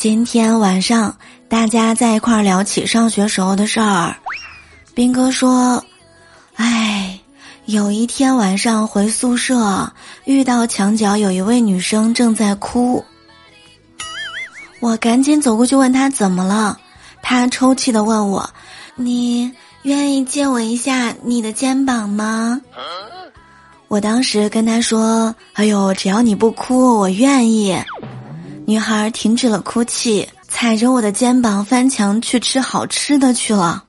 今天晚上大家在一块儿聊起上学时候的事儿，斌哥说：“哎，有一天晚上回宿舍，遇到墙角有一位女生正在哭。我赶紧走过去问她怎么了，她抽泣的问我：‘你愿意借我一下你的肩膀吗？’我当时跟她说：‘哎呦，只要你不哭，我愿意。’”女孩停止了哭泣，踩着我的肩膀翻墙去吃好吃的去了。